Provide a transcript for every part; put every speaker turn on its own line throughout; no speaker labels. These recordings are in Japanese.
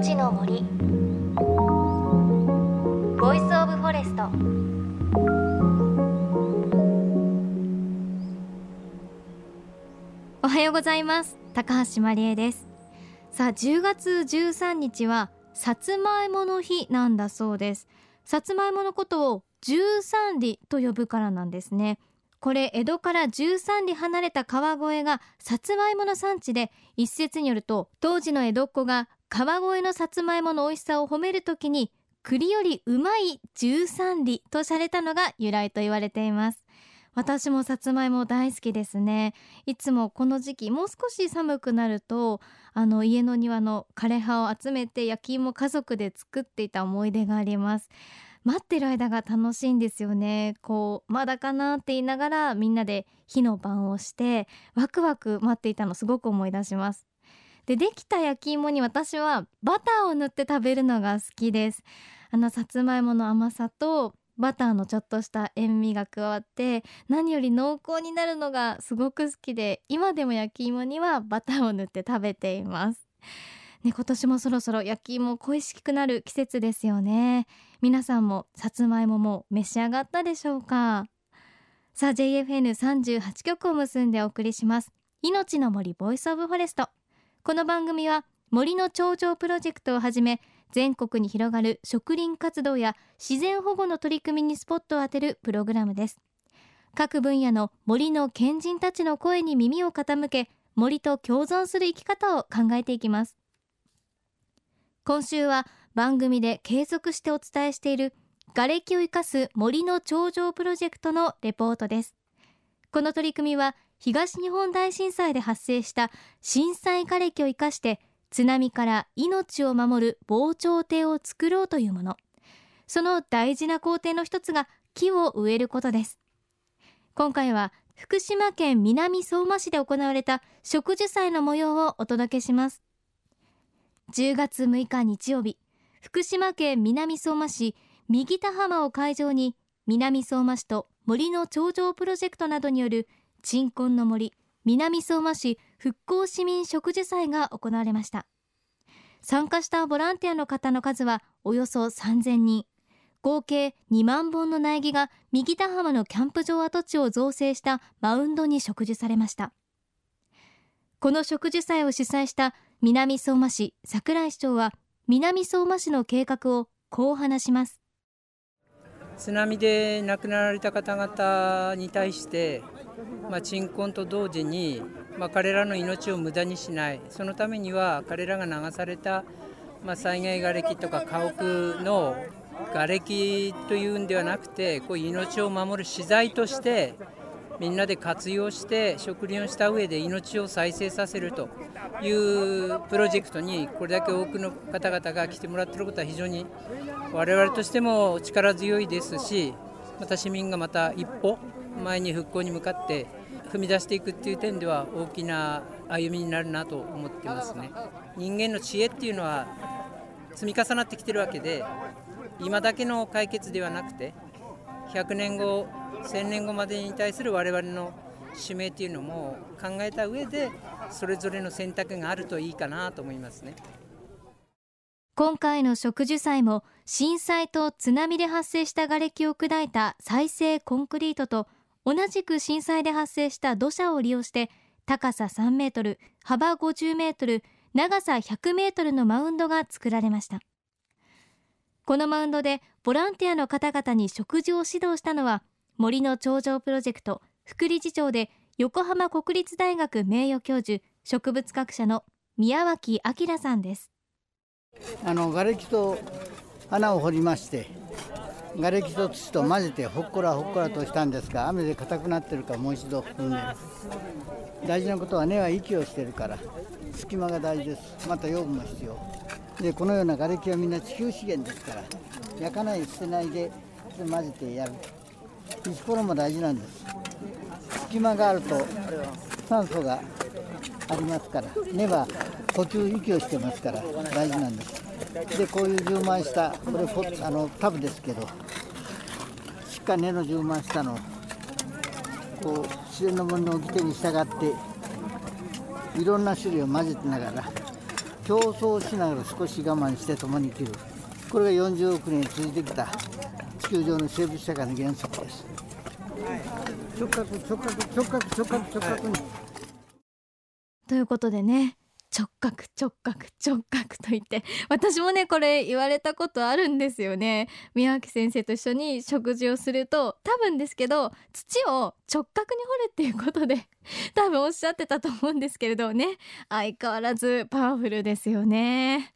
命の森。 Voice of Forest。おはようございます。高橋真理恵です。さあ10月13日はさつまいもの日なんだそうです。さつまいものことを13里と呼ぶからなんですね。これ江戸から13里離れた川越がさつまいもの産地で一説によると当時の江戸っ子が川越のさつまいもの美味しさを褒めるときに栗よりうまい13里とされたのが由来と言われています。私もさつまいも大好きですね。いつもこの時期もう少し寒くなるとあの家の庭の枯葉を集めて焼き芋家族で作っていた思い出があります。待ってる間が楽しいんですよね。こうまだかなって言いながらみんなで火の番をしてワクワク待っていたのすごく思い出します。でできた焼き芋に私はバターを塗って食べるのが好きです。あのさつまいもの甘さとバターのちょっとした塩味が加わって何より濃厚になるのがすごく好きで今でも焼き芋にはバターを塗って食べています。ね、今年もそろそろ焼き芋恋しくなる季節ですよね。皆さんもさつまいもも召し上がったでしょうか？さあ JFN38 曲を結んでお送りします。命の森 Voice of Forest。この番組は森の長城プロジェクトをはじめ全国に広がる植林活動や自然保護の取り組みにスポットを当てるプログラムです。各分野の森の賢人たちの声に耳を傾け森と共存する生き方を考えていきます。今週は番組で継続してお伝えしている瓦礫を生かす森の長城プロジェクトのレポートです。この取り組みは東日本大震災で発生した震災瓦礫を生かして津波から命を守る防潮堤を作ろうというもの。その大事な工程の一つが木を植えることです。今回は福島県南相馬市で行われた植樹祭の模様をお届けします。10月6日日曜日福島県南相馬市右田浜を会場に南相馬市と森の頂上プロジェクトなどによる鎮魂の森南相馬市復興市民植樹祭が行われました。参加したボランティアの方の数はおよそ3000人。合計2万本の苗木が右田浜のキャンプ場跡地を造成したマウンドに植樹されました。この植樹祭を主催した南相馬市桜井市長は南相馬市の計画をこう話します。
津波で亡くなられた方々に対して、まあ、鎮魂と同時に、まあ、彼らの命を無駄にしない。そのためには彼らが流された、まあ、災害瓦礫とか家屋のがれきというんではなくてこう命を守る資材としてみんなで活用して植林をした上で命を再生させるというプロジェクトにこれだけ多くの方々が来てもらっていることは非常に我々としても力強いですしまた市民がまた一歩前に復興に向かって踏み出していくっていう点では大きな歩みになるなと思ってますね。人間の知恵っていうのは積み重なってきてるわけで今だけの解決ではなくて100年後1000年後までに対する我々の使命というのも考えた上でそれぞれの選択があるといいかなと思いますね。
今回の植樹祭も震災と津波で発生した瓦礫を砕いた再生コンクリートと同じく震災で発生した土砂を利用して高さ3メートル幅50メートル長さ100メートルのマウンドが作られました。このマウンドでボランティアの方々に食事を指導したのは森の頂上プロジェクト副理事長で横浜国立大学名誉教授植物学者の宮脇明さんです。
あの瓦礫と穴を掘りまして瓦礫と土と混ぜてほっこらほっこらとしたんですが雨で硬くなってるからもう一度踏んでる。大事なことは根は息をしてるから隙間が大事です。また養分も必要。でこのような瓦礫はみんな地球資源ですから焼かない捨てないで混ぜてやる。石ころも大事なんです。隙間があると酸素がありますから根は呼吸息をしてますから大事なんです。でこういう充満したこれあのタブですけどしっかり根の充満したのをこう自然のものの掟に従っていろんな種類を混ぜてながら競争しながら少し我慢して共に生きる。これが40億年続いてきた地球上の生物社会の原則です。直角直角直角直角直角に、
ということでね直角直角直角と言って私もねこれ言われたことあるんですよね。宮脇先生と一緒に食事をすると多分ですけど土を直角に掘れっていうことで 多分おっしゃってたと思うんですけれどね相変わらずパワフルですよね。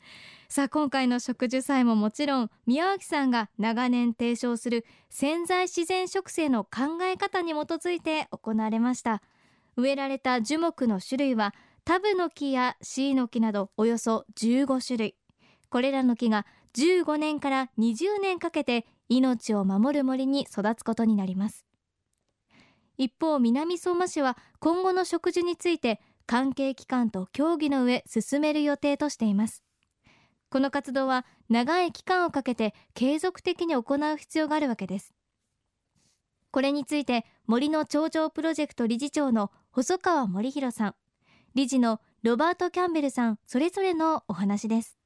さあ今回の植樹祭ももちろん宮脇さんが長年提唱する潜在自然植生の考え方に基づいて行われました。植えられた樹木の種類はタブの木やシイの木などおよそ15種類。これらの木が15年から20年かけて命を守る森に育つことになります。一方南相馬市は今後の植樹について関係機関と協議の上進める予定としています。この活動は長い期間をかけて継続的に行う必要があるわけです。これについて森の頂上プロジェクト理事長の細川森弘さん。理事のロバート・キャンベルさんそれぞれのお話です。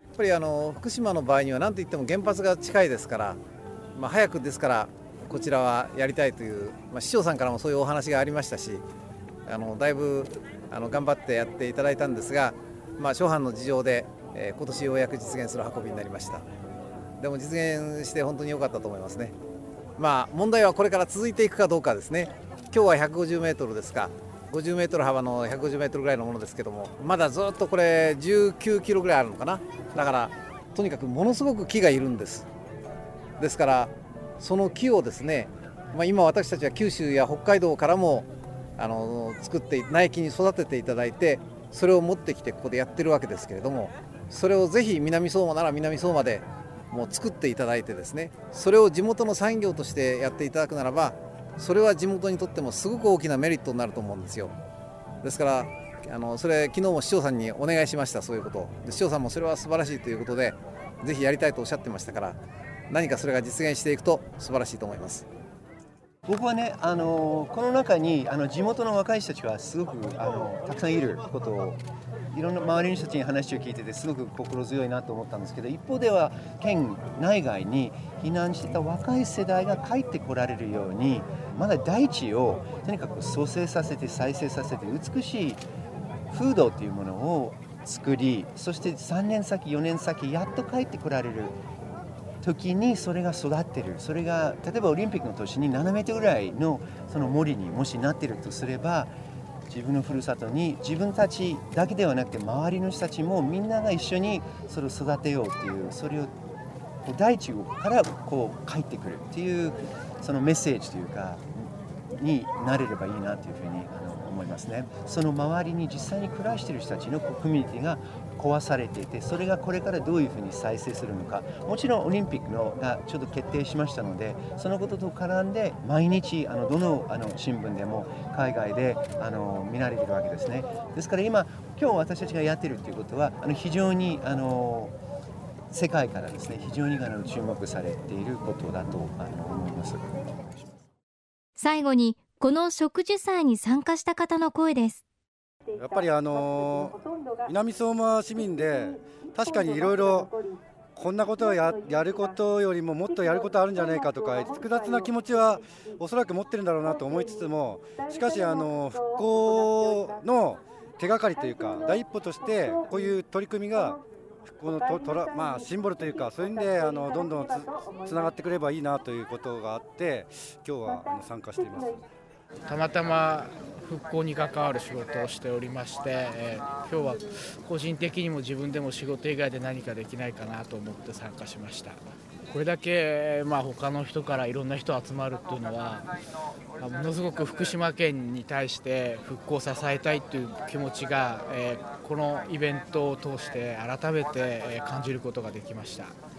やっぱりあの福島の場合には何といっても原発が近いですから、まあ、早くですからこちらはやりたいという、まあ、市長さんからもそういうお話がありましたしあのだいぶあの頑張ってやっていただいたんですが、まあ、諸般の事情で、えー、今年ようやく実現する運びになりました。でも実現して本当に良かったと思いますね。まあ問題はこれから続いていくかどうかですね。今日は150メートルですか50メートル幅の150メートルぐらいのものですけどもまだずっとこれ19キロぐらいあるのかな。だからとにかくものすごく木がいるんです。ですからその木をですね、まあ、今私たちは九州や北海道からもあの作って苗木に育てていただいてそれを持ってきてここでやってるわけですけれどもそれをぜひ南相馬なら南相馬でもう作っていただいてですねそれを地元の産業としてやっていただくならばそれは地元にとってもすごく大きなメリットになると思うんですよ。ですからあのそれ昨日も市長さんにお願いしましたそういうこと。で市長さんもそれは素晴らしいということで是非やりたいとおっしゃってましたから何かそれが実現していくと素晴らしいと思います。
僕はね、あのこの中にあの地元の若い人たちがすごくあのたくさんいることをいろんな周りの人たちに話を聞いててすごく心強いなと思ったんですけど一方では県内外に避難してた若い世代が帰ってこられるようにまだ大地をとにかく蘇生させて再生させて美しい風土というものを作りそして3年先4年先やっと帰ってこられる時にそれが育ってる。それが例えばオリンピックの年に7メートルぐらいのその森にもしなってるとすれば自分のふるさとに自分たちだけではなくて周りの人たちもみんなが一緒にそれを育てようっていうそれを大地からこう帰ってくるっていうそのメッセージというかになれればいいなというふうにあの思いますね。その周りに実際に暮らしている人たちのコミュニティが壊されていてそれがこれからどういうふうに再生するのか。もちろんオリンピックのがちょっと決定しましたのでそのことと絡んで毎日あのどのあの新聞でも海外であの見られているわけですね。ですから今今日私たちがやってるということはあの非常にあの世界からですね非常にあの注目されていることだとあの思います。
最後にこの植樹祭に参加した方の声です
やっぱりあの南相馬市民で確かにいろいろこんなことをやることよりももっとやることあるんじゃないかとか複雑な気持ちはおそらく持ってるんだろうなと思いつつもしかしあの復興の手がかりというか第一歩としてこういう取り組みが復興のととら、まあ、シンボルというかそういう意味であのどんどんつながってくればいいなということがあって今日は参加しています。
たまたま復興に関わる仕事をしておりまして、えー、今日は個人的にも自分でも仕事以外で何かできないかなと思って参加しましたこれだけ、まあ、他の人からいろんな人集まるっていうのはものすごく福島県に対して復興を支えたいという気持ちが、えー、このイベントを通して改めて感じることができました。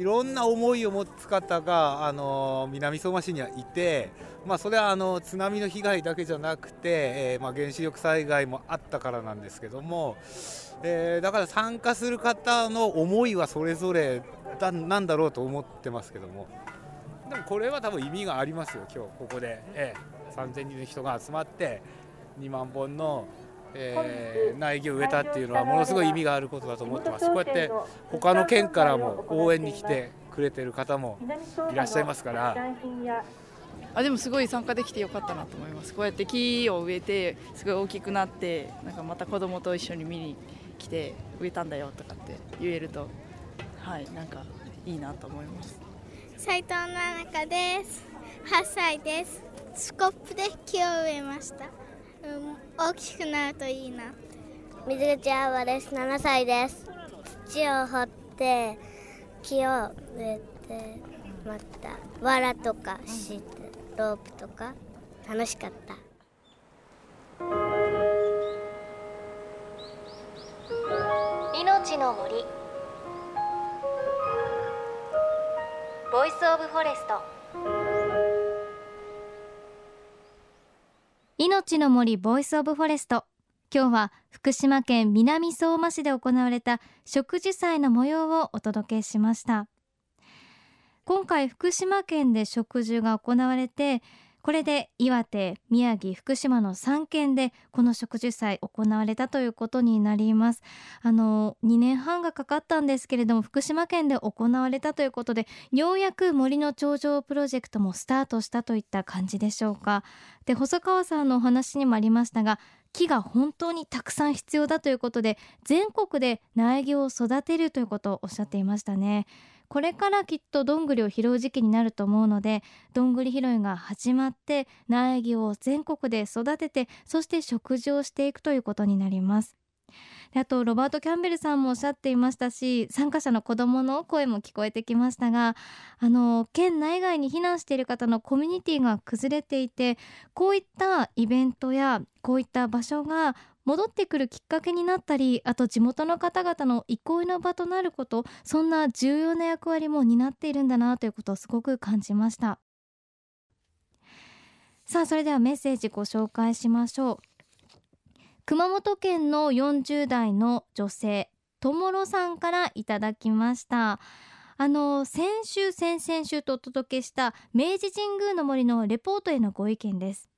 いろんな思いを持つ方があの南相馬市にはいて、まあ、それはあの津波の被害だけじゃなくて、えー、まあ、原子力災害もあったからなんですけども、えー、だから参加する方の思いはそれぞれだなんだろうと思ってますけども。でもこれは多分意味がありますよ今日ここで、えー、3000人の人が集まって2万本のえー、苗木を植えたっていうのはものすごい意味があることだと思ってますこうやって他の県からも応援に来てくれてる方もいらっしゃいますから。
あでもすごい参加できてよかったなと思います。こうやって木を植えてすごい大きくなってなんかまた子供と一緒に見に来て植えたんだよとかって言えるとはいなんかいいなと思います。
斉藤奈々香です8歳です。スコップで木を植えました。うん、大きくなるといいな。
水口あわです。7歳です。土を掘って木を植えてまた藁とか敷いてロープとか。楽しかった。
命の森。 Voice of Forest
命の森 Voice of Forest。今日は福島県南相馬市で行われた植樹祭の模様をお届けしました。今回福島県で植樹が行われてこれで岩手宮城福島の3県でこの植樹祭行われたということになります。あの2年半がかかったんですけれども福島県で行われたということでようやく森の頂上プロジェクトもスタートしたといった感じでしょうか。で細川さんのお話にもありましたが木が本当にたくさん必要だということで全国で苗木を育てるということをおっしゃっていましたね。これからきっとどんぐりを拾う時期になると思うのでどんぐり拾いが始まって苗木を全国で育ててそして食事をしていくということになります。であとロバート・キャンベルさんもおっしゃっていましたし参加者の子どもの声も聞こえてきましたがあの県内外に避難している方のコミュニティが崩れていてこういったイベントやこういった場所が戻ってくるきっかけになったりあと地元の方々の憩いの場となることそんな重要な役割も担っているんだなということをすごく感じました。さあそれではメッセージご紹介しましょう。熊本県の40代の女性ともろさんからいただきました。あの先週先々週とお届けした明治神宮の森のレポートへのご意見です。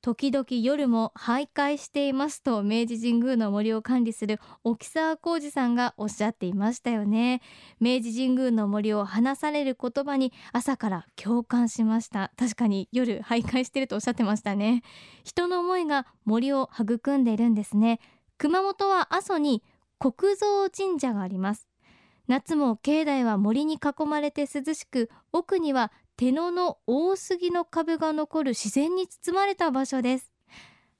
時々夜も徘徊していますと明治神宮の森を管理する沖沢浩二さんがおっしゃっていましたよね。明治神宮の森を話される言葉に朝から共感しました。確かに夜徘徊してるとおっしゃってましたね。人の思いが森を育んでいるんですね。熊本は阿蘇に国蔵神社があります。夏も境内は森に囲まれて涼しく奥には手野の大杉の株が残る自然に包まれた場所です。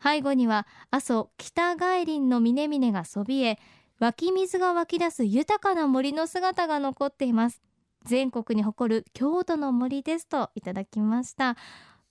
背後には阿蘇北外林の峰々がそびえ湧き水が湧き出す豊かな森の姿が残っています。全国に誇る郷土の森ですといただきました。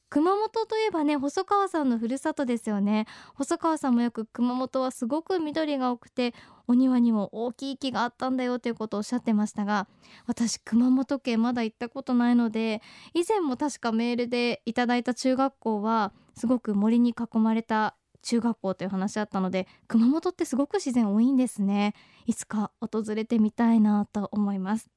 熊本といえばね細川さんのふるさとですよね。細川さんもよく熊本はすごく緑が多くてお庭にも大きい木があったんだよということをおっしゃってましたが私熊本県まだ行ったことないので以前も確かメールでいただいた中学校はすごく森に囲まれた中学校という話あったので熊本ってすごく自然多いんですね。いつか訪れてみたいなと思います。